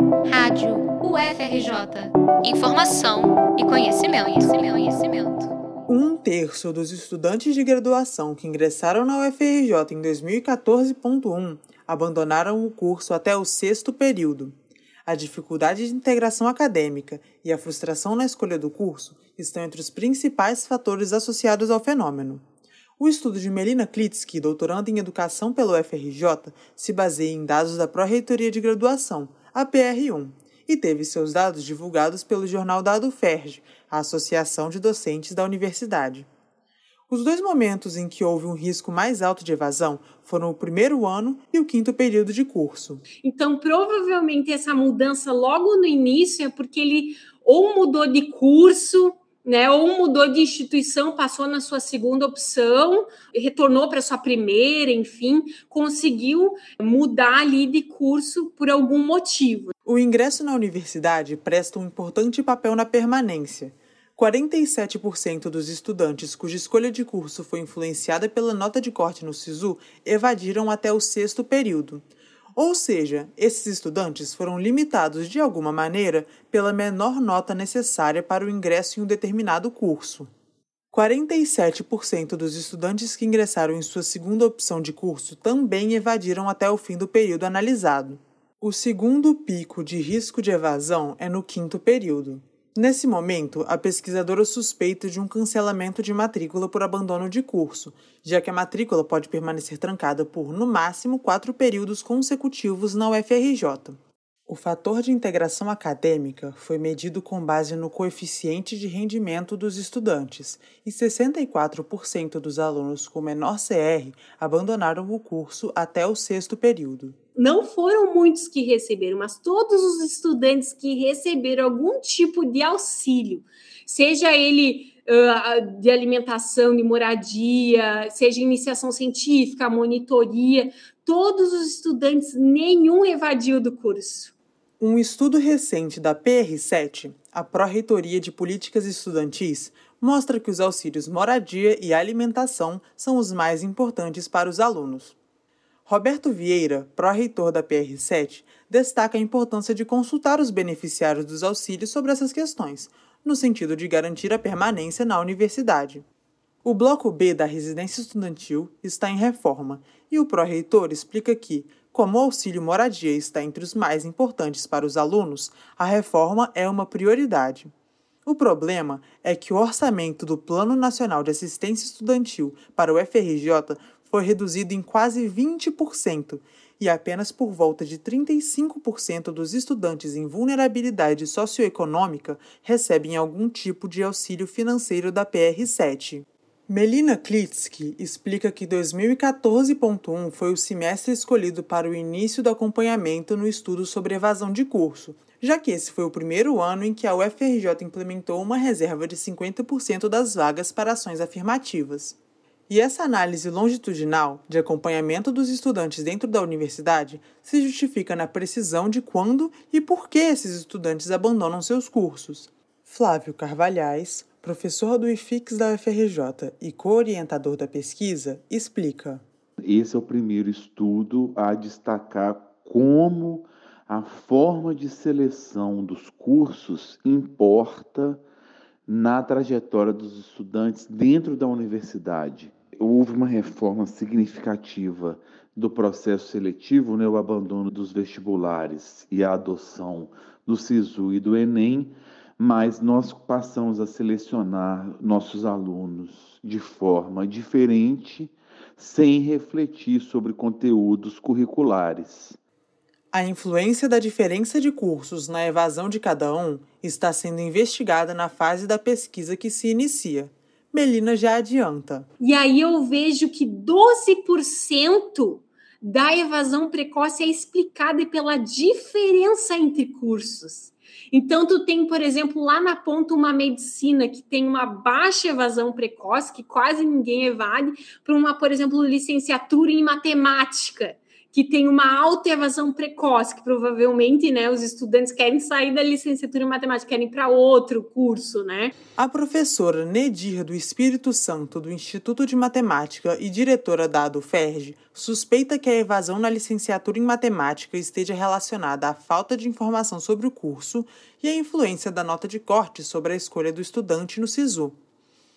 Rádio UFRJ. Informação e conhecimento, conhecimento, conhecimento. Um terço dos estudantes de graduação que ingressaram na UFRJ em 2014.1 abandonaram o curso até o sexto período. A dificuldade de integração acadêmica e a frustração na escolha do curso estão entre os principais fatores associados ao fenômeno. O estudo de Melina Klitsky, doutoranda em Educação pelo UFRJ, se baseia em dados da Pró-Reitoria de Graduação, a PR1, e teve seus dados divulgados pelo jornal Dado Ferge, a Associação de Docentes da Universidade. Os dois momentos em que houve um risco mais alto de evasão foram o primeiro ano e o quinto período de curso. Então, provavelmente essa mudança logo no início é porque ele ou mudou de curso né? Ou mudou de instituição, passou na sua segunda opção, retornou para sua primeira, enfim, conseguiu mudar ali de curso por algum motivo. O ingresso na universidade presta um importante papel na permanência. 47% dos estudantes cuja escolha de curso foi influenciada pela nota de corte no SISU evadiram até o sexto período. Ou seja, esses estudantes foram limitados de alguma maneira pela menor nota necessária para o ingresso em um determinado curso. 47% dos estudantes que ingressaram em sua segunda opção de curso também evadiram até o fim do período analisado. O segundo pico de risco de evasão é no quinto período. Nesse momento, a pesquisadora suspeita de um cancelamento de matrícula por abandono de curso, já que a matrícula pode permanecer trancada por, no máximo, quatro períodos consecutivos na UFRJ. O fator de integração acadêmica foi medido com base no coeficiente de rendimento dos estudantes, e 64% dos alunos com menor CR abandonaram o curso até o sexto período não foram muitos que receberam, mas todos os estudantes que receberam algum tipo de auxílio, seja ele uh, de alimentação, de moradia, seja iniciação científica, monitoria, todos os estudantes, nenhum evadiu do curso. Um estudo recente da PR7, a Pró-Reitoria de Políticas Estudantis, mostra que os auxílios moradia e alimentação são os mais importantes para os alunos. Roberto Vieira, pró-reitor da PR7, destaca a importância de consultar os beneficiários dos auxílios sobre essas questões, no sentido de garantir a permanência na universidade. O bloco B da residência estudantil está em reforma e o pró-reitor explica que, como o auxílio moradia está entre os mais importantes para os alunos, a reforma é uma prioridade. O problema é que o orçamento do Plano Nacional de Assistência Estudantil para o FRJ foi reduzido em quase 20%, e apenas por volta de 35% dos estudantes em vulnerabilidade socioeconômica recebem algum tipo de auxílio financeiro da PR7. Melina Klitsky explica que 2014.1 foi o semestre escolhido para o início do acompanhamento no estudo sobre evasão de curso, já que esse foi o primeiro ano em que a UFRJ implementou uma reserva de 50% das vagas para ações afirmativas. E essa análise longitudinal de acompanhamento dos estudantes dentro da universidade se justifica na precisão de quando e por que esses estudantes abandonam seus cursos. Flávio Carvalhais, professor do IFIX da UFRJ e co-orientador da pesquisa, explica. Esse é o primeiro estudo a destacar como a forma de seleção dos cursos importa na trajetória dos estudantes dentro da universidade houve uma reforma significativa do processo seletivo, né, o abandono dos vestibulares e a adoção do SISU e do Enem, mas nós passamos a selecionar nossos alunos de forma diferente, sem refletir sobre conteúdos curriculares. A influência da diferença de cursos na evasão de cada um está sendo investigada na fase da pesquisa que se inicia. Melina já adianta. E aí eu vejo que 12% da evasão precoce é explicada pela diferença entre cursos. Então, tu tem, por exemplo, lá na ponta uma medicina que tem uma baixa evasão precoce, que quase ninguém evade, para uma, por exemplo, licenciatura em matemática, que tem uma alta evasão precoce, que provavelmente né, os estudantes querem sair da licenciatura em matemática, querem para outro curso, né? A professora Nedir do Espírito Santo do Instituto de Matemática e diretora da ADUFERJ suspeita que a evasão na licenciatura em matemática esteja relacionada à falta de informação sobre o curso e à influência da nota de corte sobre a escolha do estudante no SISU.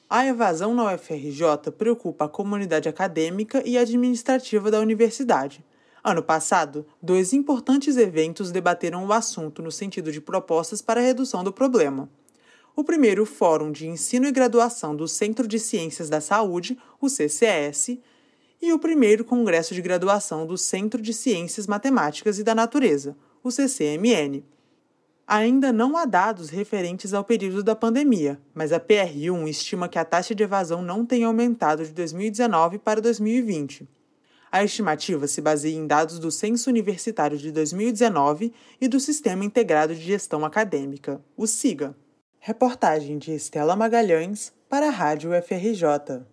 A evasão na UFRJ preocupa a comunidade acadêmica e administrativa da universidade. Ano passado, dois importantes eventos debateram o assunto no sentido de propostas para a redução do problema. O primeiro Fórum de Ensino e Graduação do Centro de Ciências da Saúde, o CCS, e o primeiro Congresso de Graduação do Centro de Ciências Matemáticas e da Natureza, o CCMN. Ainda não há dados referentes ao período da pandemia, mas a PR1 estima que a taxa de evasão não tenha aumentado de 2019 para 2020. A estimativa se baseia em dados do Censo Universitário de 2019 e do Sistema Integrado de Gestão Acadêmica, o SIGA. Reportagem de Estela Magalhães para a Rádio FRJ.